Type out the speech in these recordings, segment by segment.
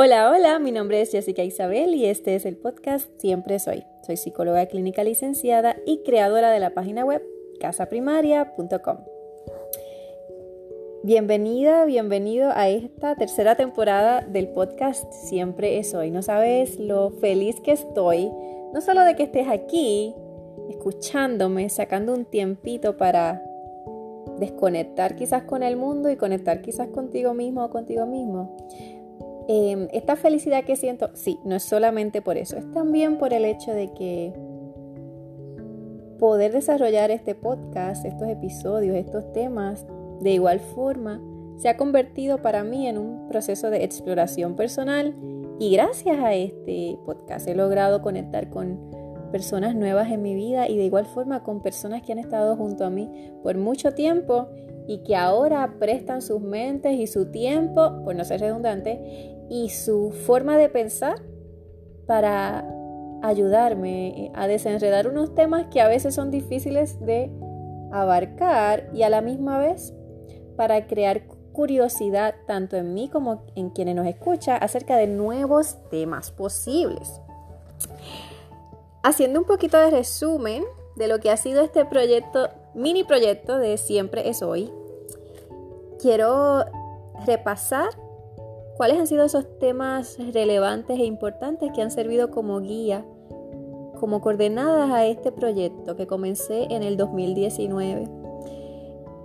Hola, hola, mi nombre es Jessica Isabel y este es el podcast Siempre Soy. Soy psicóloga clínica licenciada y creadora de la página web casaprimaria.com. Bienvenida, bienvenido a esta tercera temporada del podcast Siempre es Hoy. No sabes lo feliz que estoy, no solo de que estés aquí, escuchándome, sacando un tiempito para desconectar quizás con el mundo y conectar quizás contigo mismo o contigo mismo Em, esta felicidad que siento, sí, no es solamente por eso, es también por el hecho de que poder desarrollar este podcast, estos episodios, estos temas, de igual forma, se ha convertido para mí en un proceso de exploración personal y gracias a este podcast he logrado conectar con personas nuevas en mi vida y de igual forma con personas que han estado junto a mí por mucho tiempo y que ahora prestan sus mentes y su tiempo, por no ser redundante, y su forma de pensar para ayudarme a desenredar unos temas que a veces son difíciles de abarcar y a la misma vez para crear curiosidad tanto en mí como en quienes nos escuchan acerca de nuevos temas posibles. Haciendo un poquito de resumen de lo que ha sido este proyecto, mini proyecto de Siempre es Hoy, quiero repasar ¿Cuáles han sido esos temas relevantes e importantes que han servido como guía, como coordenadas a este proyecto que comencé en el 2019?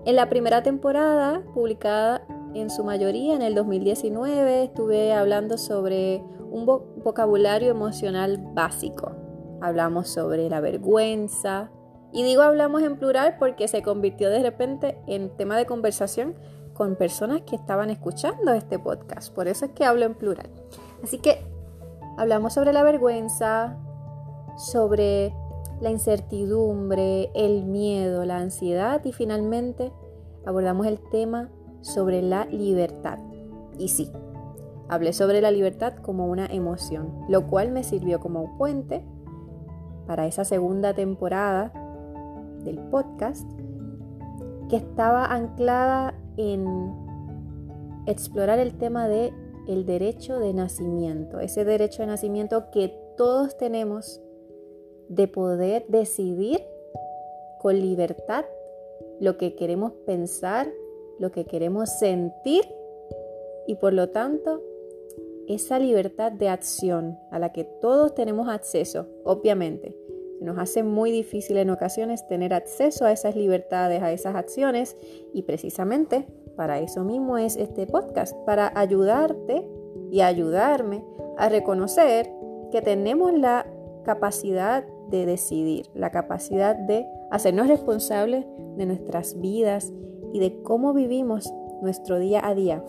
En la primera temporada, publicada en su mayoría en el 2019, estuve hablando sobre un vocabulario emocional básico. Hablamos sobre la vergüenza, y digo hablamos en plural porque se convirtió de repente en tema de conversación con personas que estaban escuchando este podcast. Por eso es que hablo en plural. Así que hablamos sobre la vergüenza, sobre la incertidumbre, el miedo, la ansiedad y finalmente abordamos el tema sobre la libertad. Y sí, hablé sobre la libertad como una emoción, lo cual me sirvió como puente para esa segunda temporada del podcast que estaba anclada en explorar el tema de el derecho de nacimiento, ese derecho de nacimiento que todos tenemos de poder decidir con libertad lo que queremos pensar, lo que queremos sentir y por lo tanto esa libertad de acción a la que todos tenemos acceso, obviamente. Nos hace muy difícil en ocasiones tener acceso a esas libertades, a esas acciones y precisamente para eso mismo es este podcast, para ayudarte y ayudarme a reconocer que tenemos la capacidad de decidir, la capacidad de hacernos responsables de nuestras vidas y de cómo vivimos nuestro día a día.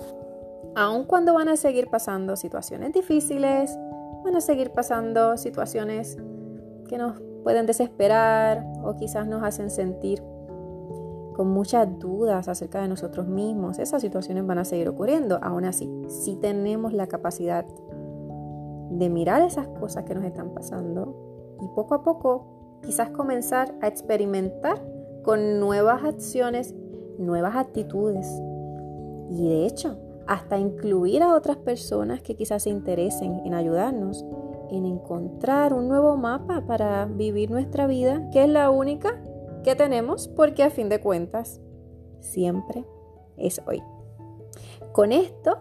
Aun cuando van a seguir pasando situaciones difíciles, van a seguir pasando situaciones que nos pueden desesperar o quizás nos hacen sentir con muchas dudas acerca de nosotros mismos. Esas situaciones van a seguir ocurriendo. Aún así, si tenemos la capacidad de mirar esas cosas que nos están pasando y poco a poco quizás comenzar a experimentar con nuevas acciones, nuevas actitudes. Y de hecho, hasta incluir a otras personas que quizás se interesen en ayudarnos, en encontrar un nuevo mapa para vivir nuestra vida, que es la única que tenemos porque a fin de cuentas siempre es hoy. Con esto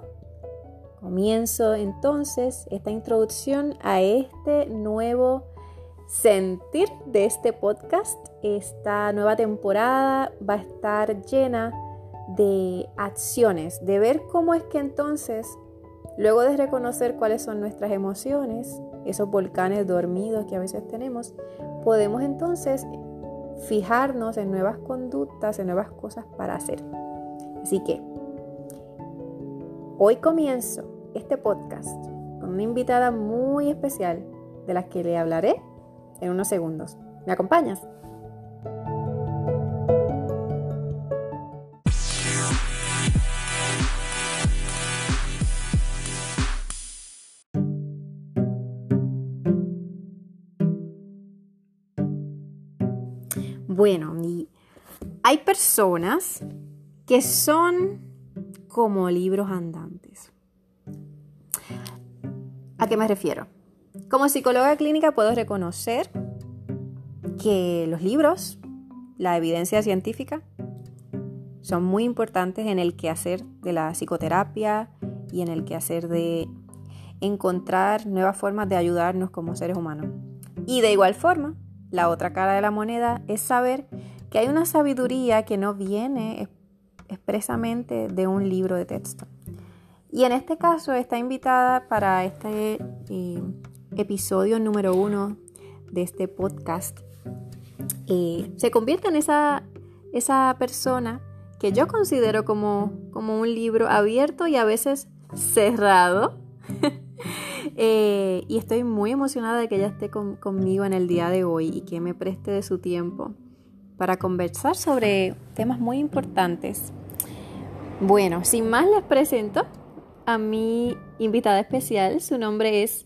comienzo entonces esta introducción a este nuevo sentir de este podcast. Esta nueva temporada va a estar llena de acciones, de ver cómo es que entonces, luego de reconocer cuáles son nuestras emociones, esos volcanes dormidos que a veces tenemos, podemos entonces fijarnos en nuevas conductas, en nuevas cosas para hacer. Así que hoy comienzo este podcast con una invitada muy especial de las que le hablaré en unos segundos. ¿Me acompañas? Bueno, hay personas que son como libros andantes. ¿A qué me refiero? Como psicóloga clínica puedo reconocer que los libros, la evidencia científica, son muy importantes en el quehacer de la psicoterapia y en el quehacer de encontrar nuevas formas de ayudarnos como seres humanos. Y de igual forma, la otra cara de la moneda es saber que hay una sabiduría que no viene expresamente de un libro de texto. Y en este caso está invitada para este eh, episodio número uno de este podcast. Eh, se convierte en esa, esa persona que yo considero como, como un libro abierto y a veces cerrado. Eh, y estoy muy emocionada de que ella esté conmigo en el día de hoy y que me preste de su tiempo para conversar sobre temas muy importantes. Bueno, sin más les presento a mi invitada especial. Su nombre es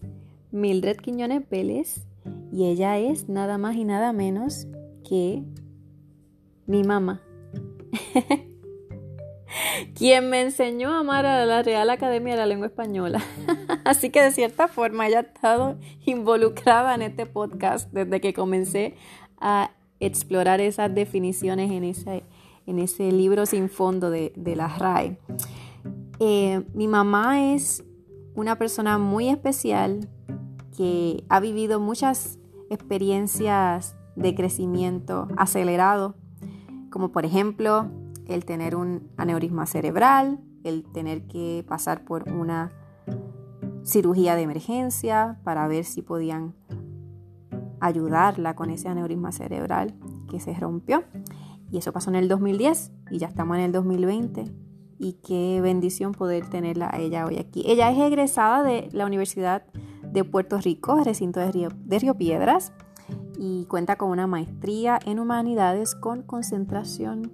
Mildred Quiñones Vélez y ella es nada más y nada menos que mi mamá. quien me enseñó a amar a la Real Academia de la Lengua Española. Así que de cierta forma ella ha estado involucrada en este podcast desde que comencé a explorar esas definiciones en ese, en ese libro sin fondo de, la RAE. Eh, mi mamá es una persona muy especial que ha vivido muchas experiencias de crecimiento acelerado, como por ejemplo el tener un aneurisma cerebral, el tener que pasar por una cirugía de emergencia para ver si podían ayudarla con ese aneurisma cerebral que se rompió. Y eso pasó en el 2010 y ya estamos en el 2020. Y qué bendición poder tenerla a ella hoy aquí. Ella es egresada de la Universidad de Puerto Rico, recinto de Río, de Piedras, y cuenta con una maestría en humanidades con concentración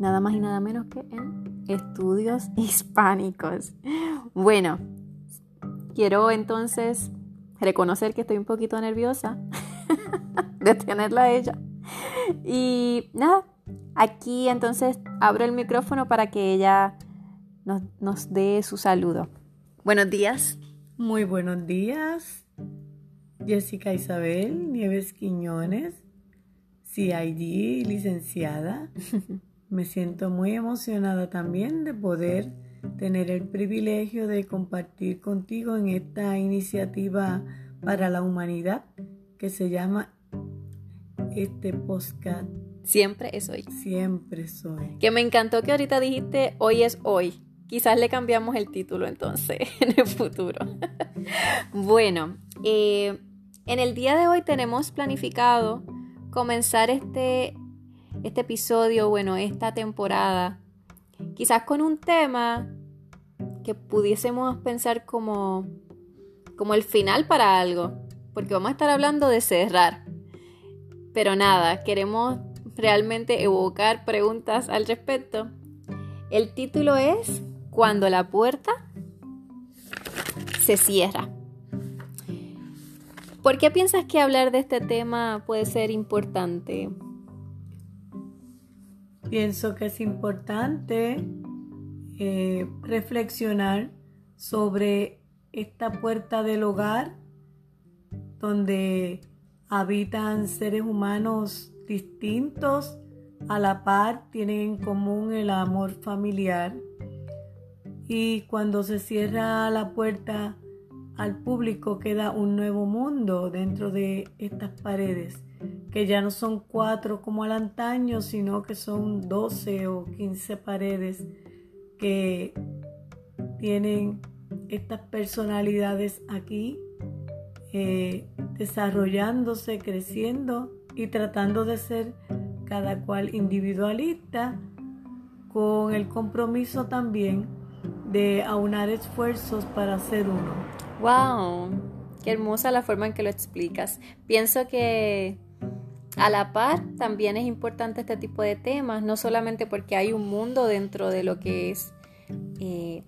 nada más y nada menos que en estudios hispánicos. Bueno, quiero entonces reconocer que estoy un poquito nerviosa de tenerla a ella. Y nada, aquí entonces abro el micrófono para que ella nos, nos dé su saludo. Buenos días. Muy buenos días. Jessica Isabel Nieves Quiñones, CID, licenciada. Me siento muy emocionada también de poder tener el privilegio de compartir contigo en esta iniciativa para la humanidad que se llama este podcast. Siempre es hoy. Siempre soy. Que me encantó que ahorita dijiste hoy es hoy. Quizás le cambiamos el título entonces en el futuro. bueno, eh, en el día de hoy tenemos planificado comenzar este este episodio, bueno, esta temporada, quizás con un tema que pudiésemos pensar como, como el final para algo, porque vamos a estar hablando de cerrar. Pero nada, queremos realmente evocar preguntas al respecto. El título es Cuando la puerta se cierra. ¿Por qué piensas que hablar de este tema puede ser importante? Pienso que es importante eh, reflexionar sobre esta puerta del hogar donde habitan seres humanos distintos, a la par tienen en común el amor familiar. Y cuando se cierra la puerta al público queda un nuevo mundo dentro de estas paredes que ya no son cuatro como al antaño, sino que son doce o quince paredes que tienen estas personalidades aquí eh, desarrollándose, creciendo y tratando de ser cada cual individualista con el compromiso también de aunar esfuerzos para ser uno. ¡Wow! Qué hermosa la forma en que lo explicas. Pienso que a la par, también es importante este tipo de temas, no solamente porque hay un mundo dentro de lo que es eh,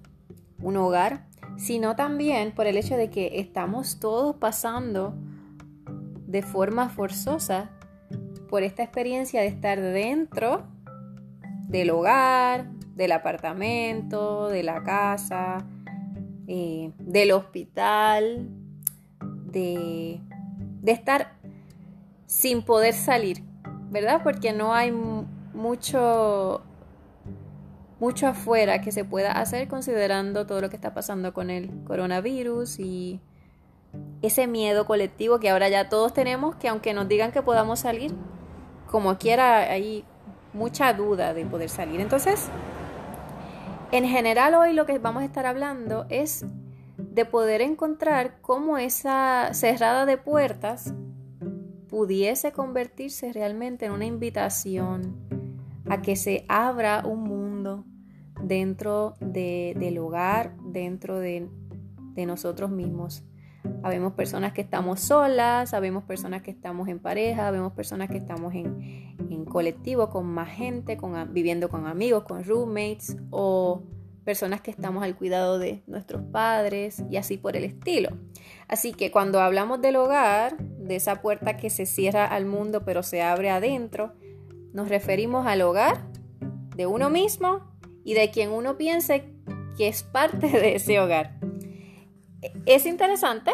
un hogar, sino también por el hecho de que estamos todos pasando de forma forzosa por esta experiencia de estar dentro del hogar, del apartamento, de la casa, eh, del hospital, de, de estar sin poder salir, ¿verdad? Porque no hay mucho mucho afuera que se pueda hacer considerando todo lo que está pasando con el coronavirus y ese miedo colectivo que ahora ya todos tenemos, que aunque nos digan que podamos salir, como quiera hay mucha duda de poder salir. Entonces, en general hoy lo que vamos a estar hablando es de poder encontrar cómo esa cerrada de puertas pudiese convertirse realmente en una invitación a que se abra un mundo dentro del hogar, dentro de, nosotros mismos. Habemos personas que estamos solas, sabemos personas que estamos en pareja, vemos personas que estamos en, en colectivo con más gente, con, viviendo con amigos, con roommates o personas que estamos al cuidado de nuestros padres y así por el estilo. Así que cuando hablamos del hogar, de esa puerta que se cierra al mundo pero se abre adentro, nos referimos al hogar de uno mismo y de quien uno piense que es parte de ese hogar. Es interesante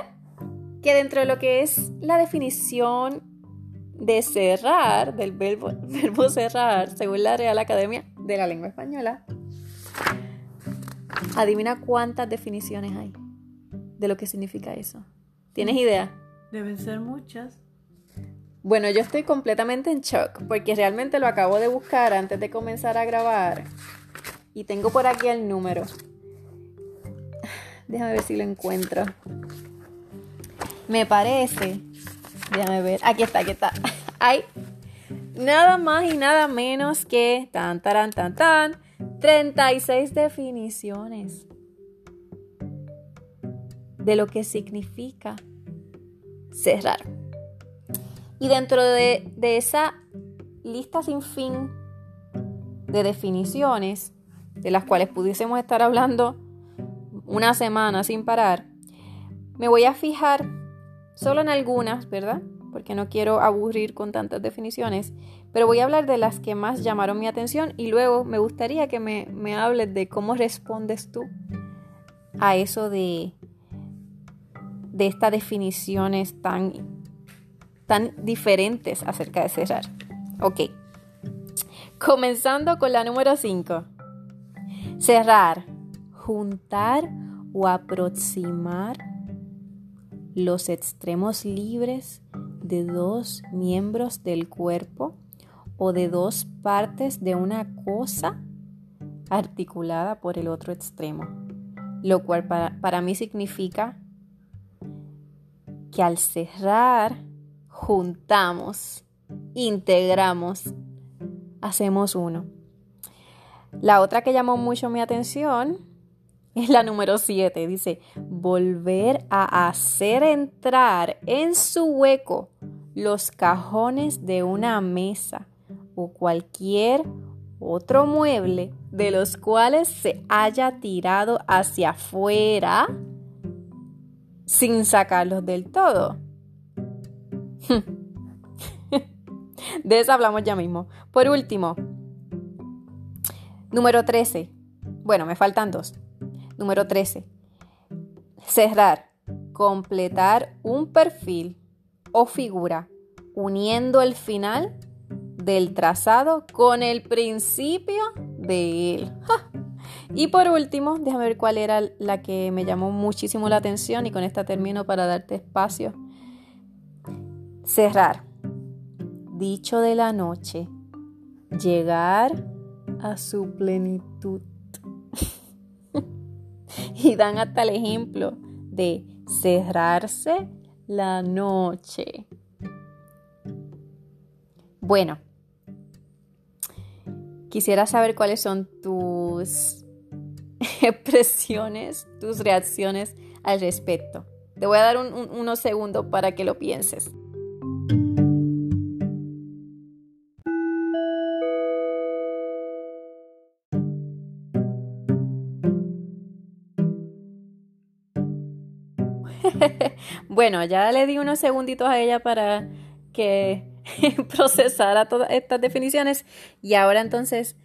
que dentro de lo que es la definición de cerrar, del verbo, verbo cerrar, según la Real Academia de la Lengua Española, Adivina cuántas definiciones hay de lo que significa eso. ¿Tienes idea? Deben ser muchas. Bueno, yo estoy completamente en shock porque realmente lo acabo de buscar antes de comenzar a grabar y tengo por aquí el número. Déjame ver si lo encuentro. Me parece. Déjame ver. Aquí está, aquí está. Hay nada más y nada menos que tan, tan, tan, tan 36 definiciones de lo que significa cerrar. Y dentro de, esa lista sin fin de definiciones, de las cuales pudiésemos estar hablando una semana sin parar, me voy a fijar solo en algunas, ¿verdad? Porque no quiero aburrir con tantas definiciones, pero voy a hablar de las que más llamaron mi atención y luego me gustaría que me, me hables de cómo respondes tú a eso de, de estas definiciones tan, tan diferentes acerca de cerrar. Ok. Comenzando con la número 5. Cerrar. Juntar o aproximar los extremos libres de dos miembros del cuerpo o de dos partes de una cosa articulada por el otro extremo, lo cual para, mí significa que al cerrar juntamos, integramos, hacemos uno. La otra que llamó mucho mi atención es la número 7. Dice, volver a hacer entrar en su hueco los cajones de una mesa o cualquier otro mueble de los cuales se haya tirado hacia afuera sin sacarlos del todo. De eso hablamos ya mismo. Por último, número 13. Bueno, me faltan dos. Número 13. Cerrar. Completar un perfil o figura uniendo el final del trazado con el principio de él. Y por último, déjame ver cuál era la que me llamó muchísimo la atención y con esta termino para darte espacio. Cerrar. Dicho de la noche. Llegar a su plenitud. y dan hasta el ejemplo de cerrarse la noche. Bueno, Quisiera saber cuáles son tus expresiones, tus reacciones al respecto. Te voy a dar unos segundos para que lo pienses. Bueno, ya le di unos segunditos a ella para que procesara todas estas definiciones y ahora entonces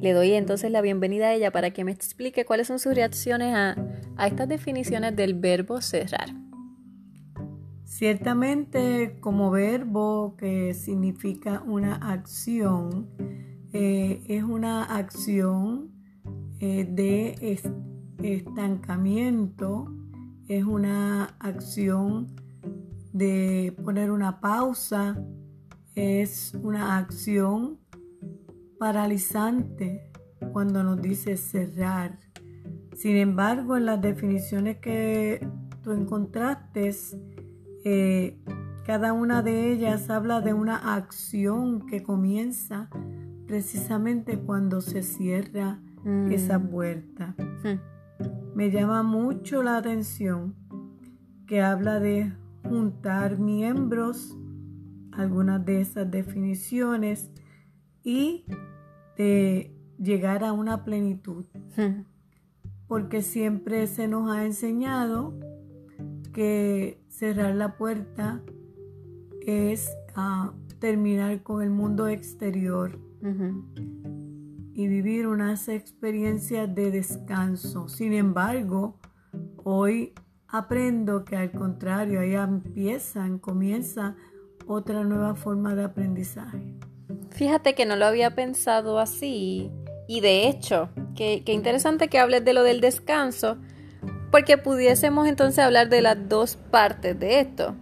le doy entonces la bienvenida a ella para que me explique cuáles son sus reacciones a, estas definiciones del verbo cerrar. Ciertamente como verbo que significa una acción, eh, es una acción eh, de estancamiento, es una acción de poner una pausa, es una acción paralizante cuando nos dice cerrar. Sin embargo, en las definiciones que tú encontraste, eh, cada una de ellas habla de una acción que comienza precisamente cuando se cierra mm. esa puerta. Hmm. Me llama mucho la atención que habla de juntar miembros, algunas de esas definiciones, y de llegar a una plenitud. Porque siempre se nos ha enseñado que cerrar la puerta es ah, terminar con el mundo exterior y vivir unas experiencias de descanso. Sin embargo, hoy aprendo que al contrario, ahí empiezan, comienza otra nueva forma de aprendizaje. Fíjate que no lo había pensado así. Y de hecho, qué interesante que hables de lo del descanso, porque pudiésemos entonces hablar de las dos partes de esto.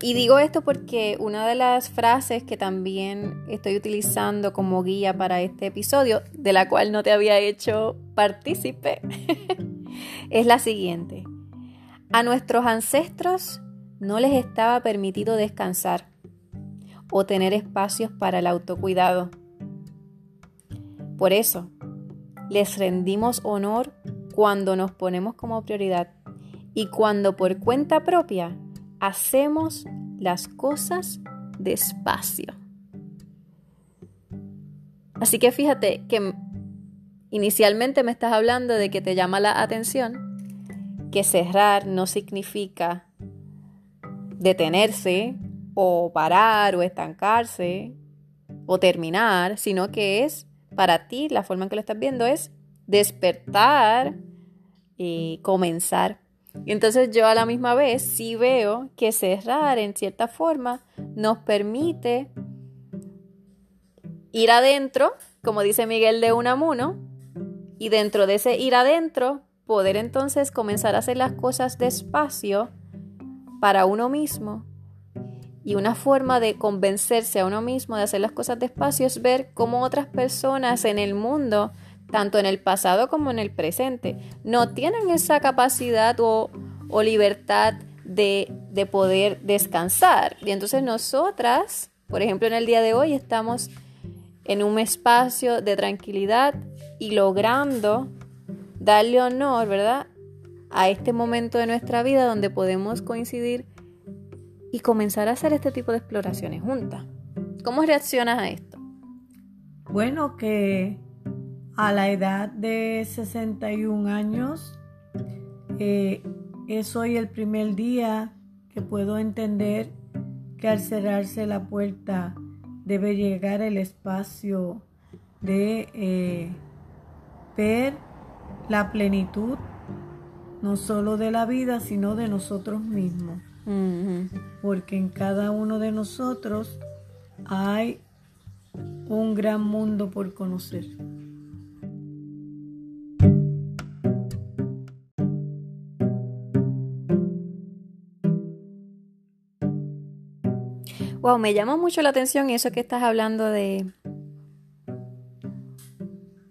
Y digo esto porque una de las frases que también estoy utilizando como guía para este episodio, de la cual no te había hecho partícipe, es la siguiente. A nuestros ancestros no les estaba permitido descansar o tener espacios para el autocuidado. Por eso, les rendimos honor cuando nos ponemos como prioridad y cuando por cuenta propia hacemos las cosas despacio. Así que fíjate que inicialmente me estás hablando de que te llama la atención que cerrar no significa detenerse o parar o estancarse o terminar, sino que es para ti, la forma en que lo estás viendo es despertar y comenzar. Y entonces yo a la misma vez sí veo que cerrar en cierta forma nos permite ir adentro, como dice Miguel de Unamuno, y dentro de ese ir adentro, poder entonces comenzar a hacer las cosas despacio para uno mismo. Y una forma de convencerse a uno mismo de hacer las cosas despacio es ver cómo otras personas en el mundo tanto en el pasado como en el presente, no tienen esa capacidad o, libertad de, de, poder descansar. Y entonces nosotras, por ejemplo, en el día de hoy estamos en un espacio de tranquilidad y logrando darle honor, ¿verdad? A este momento de nuestra vida donde podemos coincidir y comenzar a hacer este tipo de exploraciones juntas. ¿Cómo reaccionas a esto? Bueno, que a la edad de 61 años, eh, es hoy el primer día que puedo entender que al cerrarse la puerta debe llegar el espacio de eh, ver la plenitud, no solo de la vida, sino de nosotros mismos. Porque en cada uno de nosotros hay un gran mundo por conocer. Wow, me llama mucho la atención eso que estás hablando de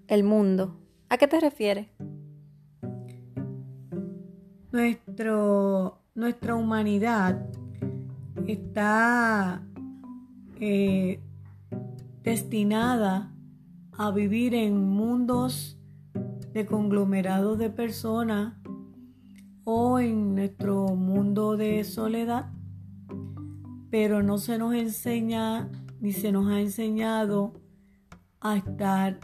el mundo. ¿A qué te refieres? Nuestro, nuestra humanidad está eh, destinada a vivir en mundos de conglomerados de personas o en nuestro mundo de soledad pero no se nos enseña ni se nos ha enseñado a estar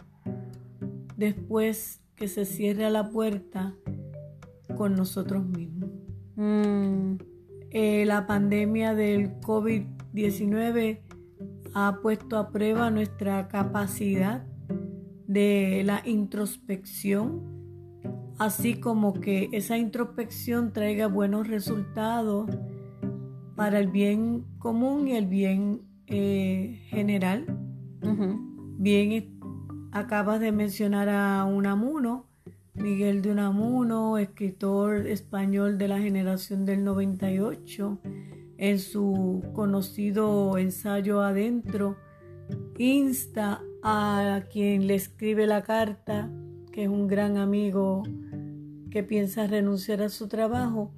después que se cierre la puerta con nosotros mismos. Mm. Eh, la pandemia del COVID-19 ha puesto a prueba nuestra capacidad de la introspección, así como que esa introspección traiga buenos resultados para el bien común y el bien eh, general. Bien, acabas de mencionar a Unamuno, Miguel de Unamuno, escritor español de la generación del 98, en su conocido ensayo Adentro, insta a quien le escribe la carta, que es un gran amigo que piensa renunciar a su trabajo,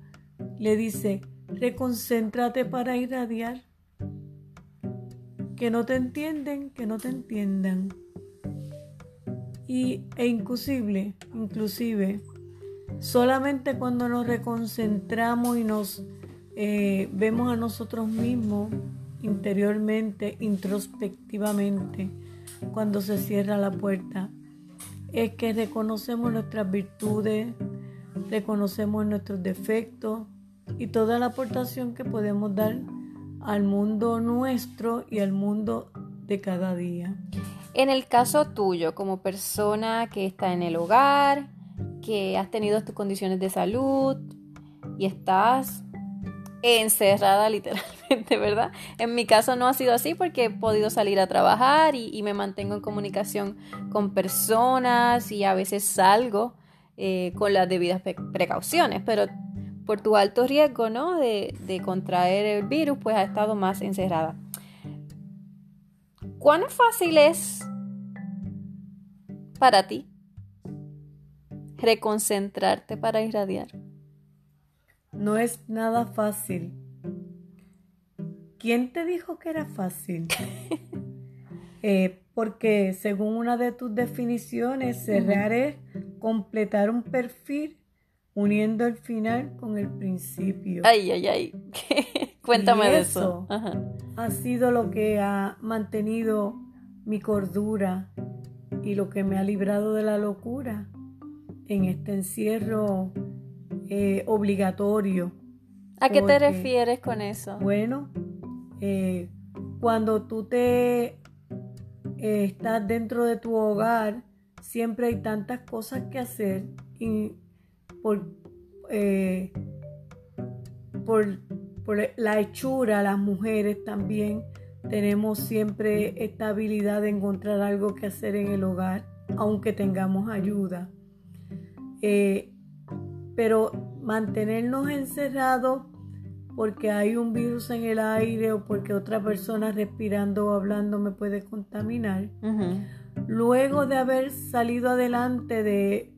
le dice, reconcéntrate para irradiar. Que no te entienden, que no te entiendan. Y, e inclusive, inclusive, solamente cuando nos reconcentramos y nos eh, vemos a nosotros mismos interiormente, introspectivamente, cuando se cierra la puerta, es que reconocemos nuestras virtudes, reconocemos nuestros defectos y toda la aportación que podemos dar al mundo nuestro y al mundo de cada día. En el caso tuyo, como persona que está en el hogar, que has tenido tus condiciones de salud y estás encerrada literalmente, ¿verdad? En mi caso no ha sido así porque he podido salir a trabajar y, me mantengo en comunicación con personas y a veces salgo eh, con las debidas precauciones, pero por tu alto riesgo, ¿no? De, de contraer el virus, pues ha estado más encerrada. ¿Cuán fácil es para ti reconcentrarte para irradiar? No es nada fácil. ¿Quién te dijo que era fácil? Eh, porque según una de tus definiciones, cerrar es completar un perfil uniendo el final con el principio. Ay, ay, ay. Cuéntame de eso. Ha sido lo que ha mantenido mi cordura y lo que me ha librado de la locura en este encierro eh, obligatorio. ¿A qué te refieres con eso? Bueno, eh, cuando tú te eh, estás dentro de tu hogar, siempre hay tantas cosas que hacer y por, por, por la hechura, las mujeres también tenemos siempre esta habilidad de encontrar algo que hacer en el hogar, aunque tengamos ayuda pero mantenernos encerrados porque hay un virus en el aire o porque otra persona respirando o hablando me puede contaminar. Luego de haber salido adelante de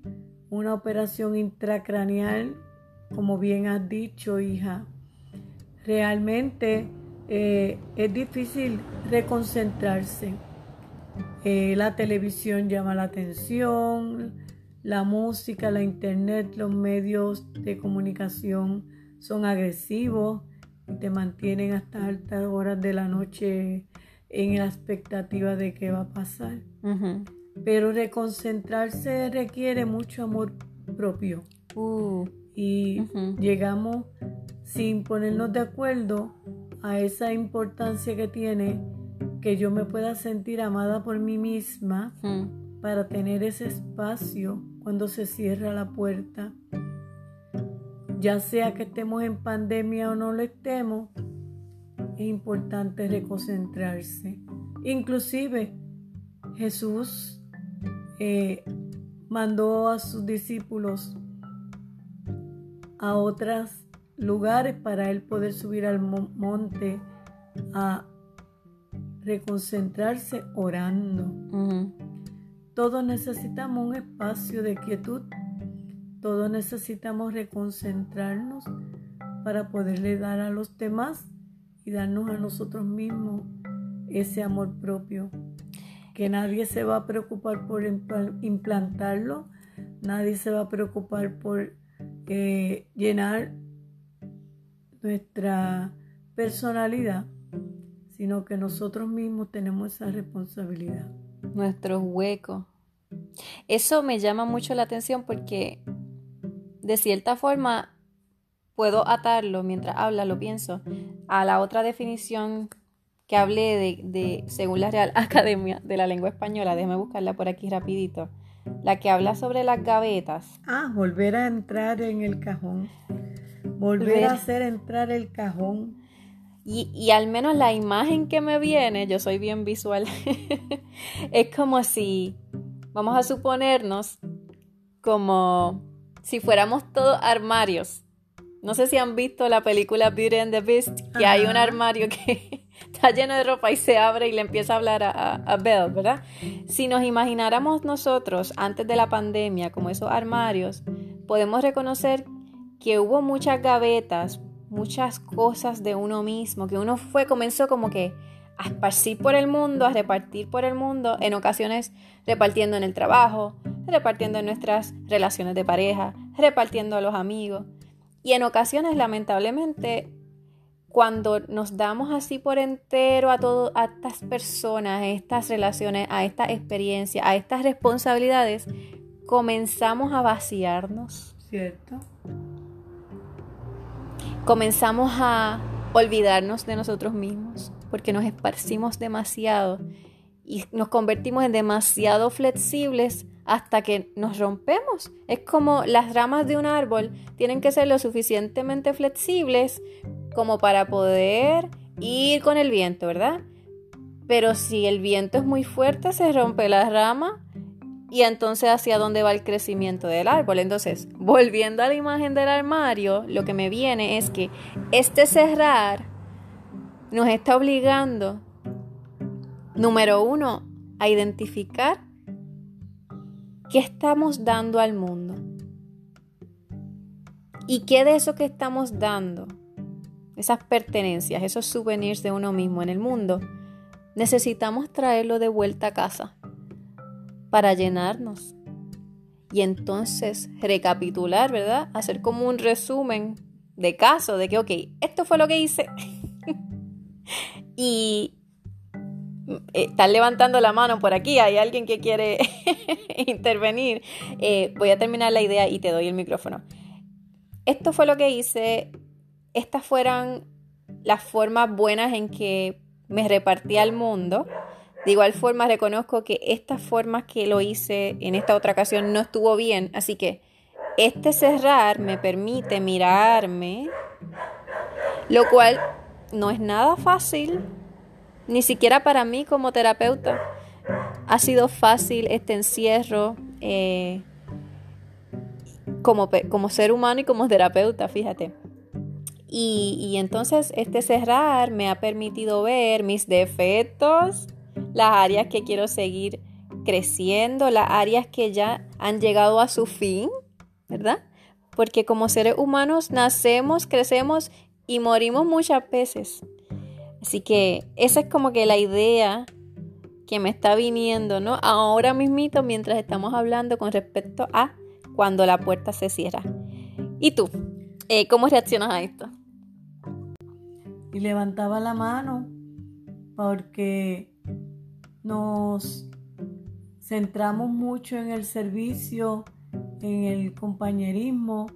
una operación intracraneal, como bien has dicho, hija, realmente eh, es difícil reconcentrarse. Eh, la televisión llama la atención, la música, la internet, los medios de comunicación son agresivos y te mantienen hasta altas horas de la noche en la expectativa de qué va a pasar. Pero reconcentrarse requiere mucho amor propio. Uh. Y llegamos sin ponernos de acuerdo a esa importancia que tiene que yo me pueda sentir amada por mí misma para tener ese espacio cuando se cierra la puerta. Ya sea que estemos en pandemia o no lo estemos, es importante reconcentrarse. Inclusive Jesús eh, mandó a sus discípulos a otros lugares para él poder subir al monte a reconcentrarse orando. Todos necesitamos un espacio de quietud. Todos necesitamos reconcentrarnos para poderle dar a los demás y darnos a nosotros mismos ese amor propio. Que nadie se va a preocupar por implantarlo, nadie se va a preocupar por eh, llenar nuestra personalidad, sino que nosotros mismos tenemos esa responsabilidad. Nuestros huecos, eso me llama mucho la atención porque de cierta forma puedo atarlo mientras habla, lo pienso, a la otra definición que hable de, de, según la Real Academia de la Lengua Española, déjame buscarla por aquí rapidito, la que habla sobre las gavetas. Ah, volver a entrar en el cajón. Volver a hacer entrar el cajón. Y, y, al menos la imagen que me viene, yo soy bien visual, es como si, vamos a suponernos, como si fuéramos todos armarios. No sé si han visto la película Beauty and the Beast, que hay un armario que está lleno de ropa y se abre y le empieza a hablar a, a, ¿verdad? Si nos imagináramos nosotros antes de la pandemia como esos armarios, podemos reconocer que hubo muchas gavetas, muchas cosas de uno mismo, que uno fue, comenzó como que a esparcir por el mundo, a repartir por el mundo, en ocasiones repartiendo en el trabajo, repartiendo en nuestras relaciones de pareja, repartiendo a los amigos. Y en ocasiones, lamentablemente, cuando nos damos así por entero a todo, a estas personas, a estas relaciones, a esta experiencia, a estas responsabilidades, comenzamos a vaciarnos. ¿Cierto? Comenzamos a olvidarnos de nosotros mismos porque nos esparcimos demasiado y nos convertimos en demasiado flexibles hasta que nos rompemos. Es como las ramas de un árbol tienen que ser lo suficientemente flexibles como para poder ir con el viento, ¿verdad? Pero si el viento es muy fuerte, se rompe la rama y entonces hacia dónde va el crecimiento del árbol. Entonces, volviendo a la imagen del armario, lo que me viene es que este cerrar nos está obligando, número uno, a identificar qué estamos dando al mundo. Y qué de eso que estamos dando, esas pertenencias, esos souvenirs de uno mismo en el mundo, necesitamos traerlo de vuelta a casa para llenarnos. Y entonces recapitular, ¿verdad? Hacer como un resumen de caso, de que, ok, esto fue lo que hice. y están levantando la mano por aquí, hay alguien que quiere intervenir. Eh, voy a terminar la idea y te doy el micrófono. Esto fue lo que hice. Estas fueron las formas buenas en que me repartí al mundo. De igual forma reconozco que estas formas que lo hice en esta otra ocasión no estuvo bien, así que este cerrar me permite mirarme, lo cual no es nada fácil, ni siquiera para mí como terapeuta. Ha sido fácil este encierro eh, como, como ser humano y como terapeuta, fíjate. Y, y, entonces este cerrar me ha permitido ver mis defectos, las áreas que quiero seguir creciendo, las áreas que ya han llegado a su fin, ¿verdad? Porque como seres humanos nacemos, crecemos y morimos muchas veces. Así que esa es como que la idea que me está viniendo, ¿no? Ahora mismito mientras estamos hablando con respecto a cuando la puerta se cierra. ¿Y tú? Eh, ¿Cómo reaccionas a esto? Y levantaba la mano porque nos centramos mucho en el servicio, en el compañerismo,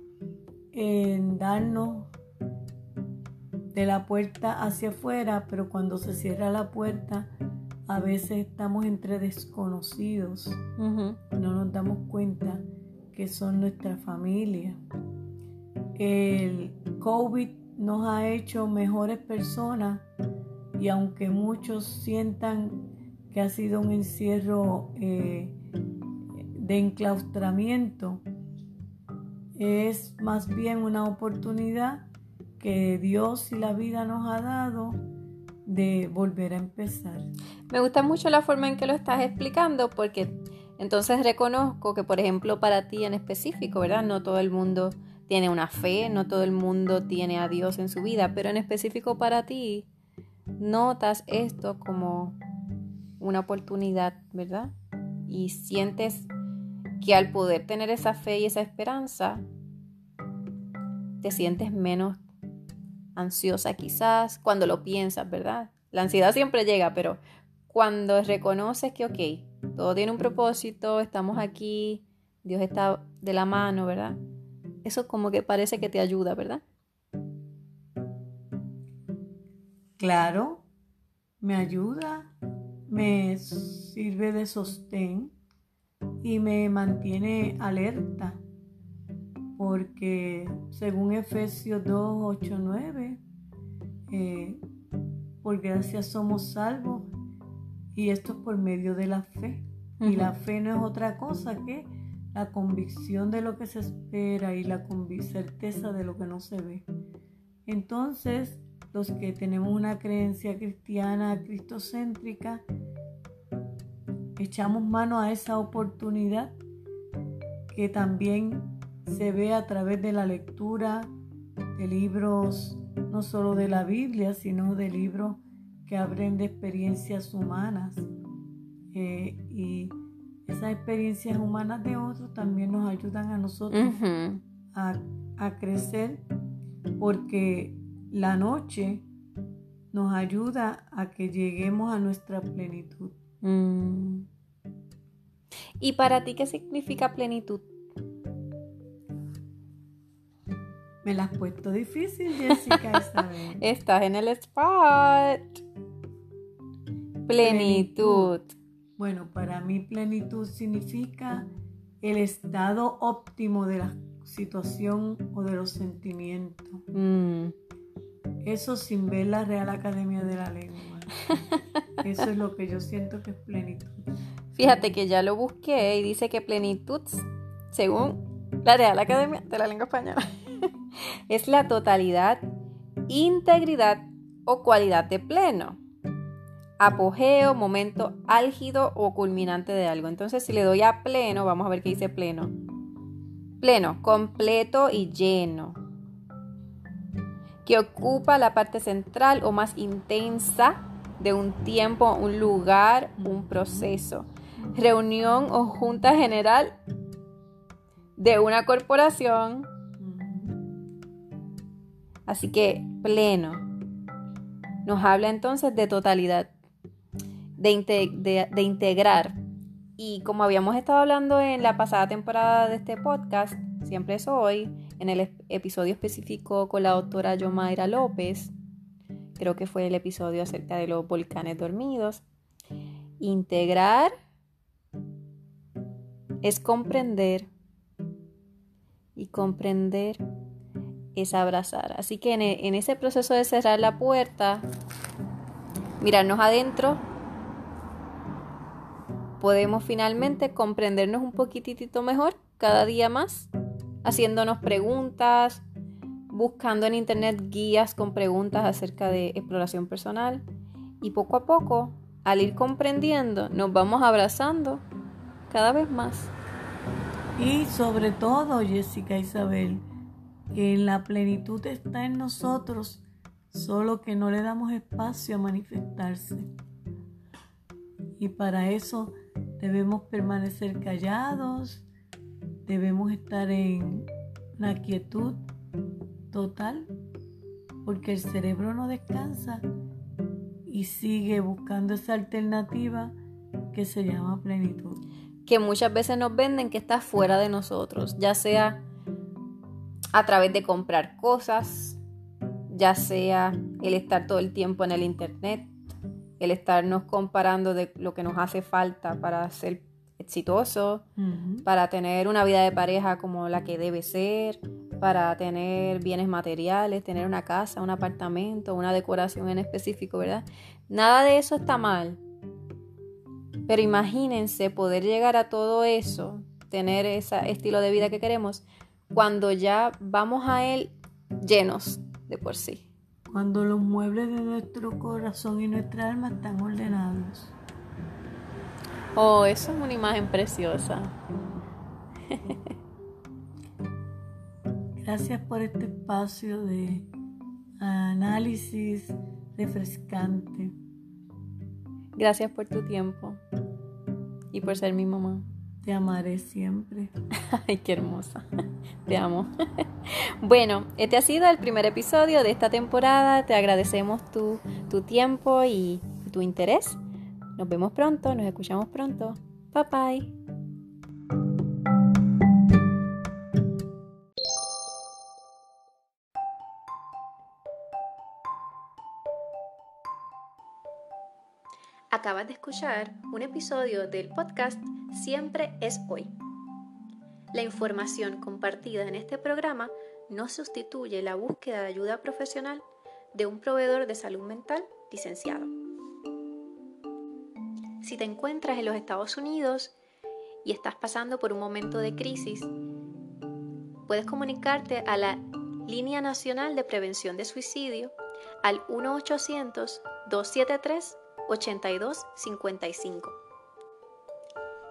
en darnos de la puerta hacia afuera, pero cuando se cierra la puerta, a veces estamos entre desconocidos. No nos damos cuenta que son nuestra familia. El COVID nos ha hecho mejores personas y aunque muchos sientan que ha sido un encierro eh, de enclaustramiento, es más bien una oportunidad que Dios y la vida nos ha dado de volver a empezar. Me gusta mucho la forma en que lo estás explicando porque entonces reconozco que, por ejemplo, para ti en específico, ¿verdad? No todo el mundo tiene una fe, no todo el mundo tiene a Dios en su vida, pero en específico para ti notas esto como una oportunidad, ¿verdad? Y sientes que al poder tener esa fe y esa esperanza, te sientes menos ansiosa quizás, cuando lo piensas, ¿verdad? La ansiedad siempre llega, pero cuando reconoces que, ok, todo tiene un propósito, estamos aquí, Dios está de la mano, ¿verdad? Eso como que parece que te ayuda, ¿verdad? Claro, me ayuda, me sirve de sostén y me mantiene alerta. Porque según Efesios 2, 8, 9, por gracia somos salvos y esto es por medio de la fe. Y la fe no es otra cosa que la convicción de lo que se espera y la certeza de lo que no se ve. Entonces, los que tenemos una creencia cristiana cristocéntrica, echamos mano a esa oportunidad que también se ve a través de la lectura de libros, no solo de la Biblia, sino de libros que abren de experiencias humanas. Eh, y esas experiencias humanas de otros también nos ayudan a nosotros a, crecer porque la noche nos ayuda a que lleguemos a nuestra plenitud. Mm. ¿Y para ti qué significa plenitud? Me la has puesto difícil, Jessica Isabel. Estás en el spot. plenitud. Bueno, para mí plenitud significa el estado óptimo de la situación o de los sentimientos. Mm. Eso sin ver la Real Academia de la Lengua. Eso es lo que yo siento que es plenitud. Fíjate que ya lo busqué y dice que plenitud, según la Real Academia de la Lengua Española, es la totalidad, integridad o cualidad de pleno apogeo, momento álgido o culminante de algo. Entonces, si le doy a pleno, vamos a ver qué dice pleno. Pleno, completo y lleno. Que ocupa la parte central o más intensa de un tiempo, un lugar, un proceso. Reunión o junta general de una corporación. Así que pleno. Nos habla entonces de totalidad de, integrar. Y como habíamos estado hablando en la pasada temporada de este podcast, siempre soy, en el episodio específico con la doctora Yomaira López, creo que fue el episodio acerca de los volcanes dormidos, integrar es comprender y comprender es abrazar. Así que en, en ese proceso de cerrar la puerta, mirarnos adentro podemos finalmente comprendernos un poquitito mejor cada día más, haciéndonos preguntas, buscando en internet guías con preguntas acerca de exploración personal y poco a poco, al ir comprendiendo, nos vamos abrazando cada vez más. Y sobre todo, Jessica Isabel, que la plenitud está en nosotros, solo que no le damos espacio a manifestarse. Y para eso Debemos permanecer callados, debemos estar en la quietud total, porque el cerebro no descansa y sigue buscando esa alternativa que se llama plenitud. Que muchas veces nos venden que está fuera de nosotros, ya sea a través de comprar cosas, ya sea el estar todo el tiempo en el internet, el estarnos comparando de lo que nos hace falta para ser exitoso, para tener una vida de pareja como la que debe ser, para tener bienes materiales, tener una casa, un apartamento, una decoración en específico, ¿verdad? Nada de eso está mal. Pero imagínense poder llegar a todo eso, tener ese estilo de vida que queremos, cuando ya vamos a él llenos de por sí cuando los muebles de nuestro corazón y nuestra alma están ordenados. Oh, eso es una imagen preciosa. Gracias por este espacio de análisis refrescante. Gracias por tu tiempo y por ser mi mamá. Te amaré siempre. Ay, qué hermosa. Te amo. Bueno, este ha sido el primer episodio de esta temporada. Te agradecemos tu, tu tiempo y tu interés. Nos vemos pronto, nos escuchamos pronto. Bye bye. Acabas de escuchar un episodio del podcast Siempre es hoy. La información compartida en este programa no sustituye la búsqueda de ayuda profesional de un proveedor de salud mental licenciado. Si te encuentras en los Estados Unidos y estás pasando por un momento de crisis, puedes comunicarte a la Línea Nacional de Prevención de Suicidio al 1-800-273-8255.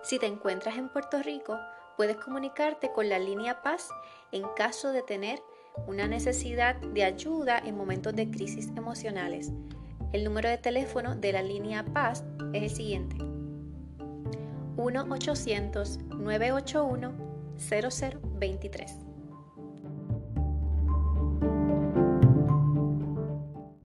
Si te encuentras en Puerto Rico, puedes comunicarte con la línea Paz en caso de tener una necesidad de ayuda en momentos de crisis emocionales. El número de teléfono de la línea Paz es el siguiente. 1-800-981-0023.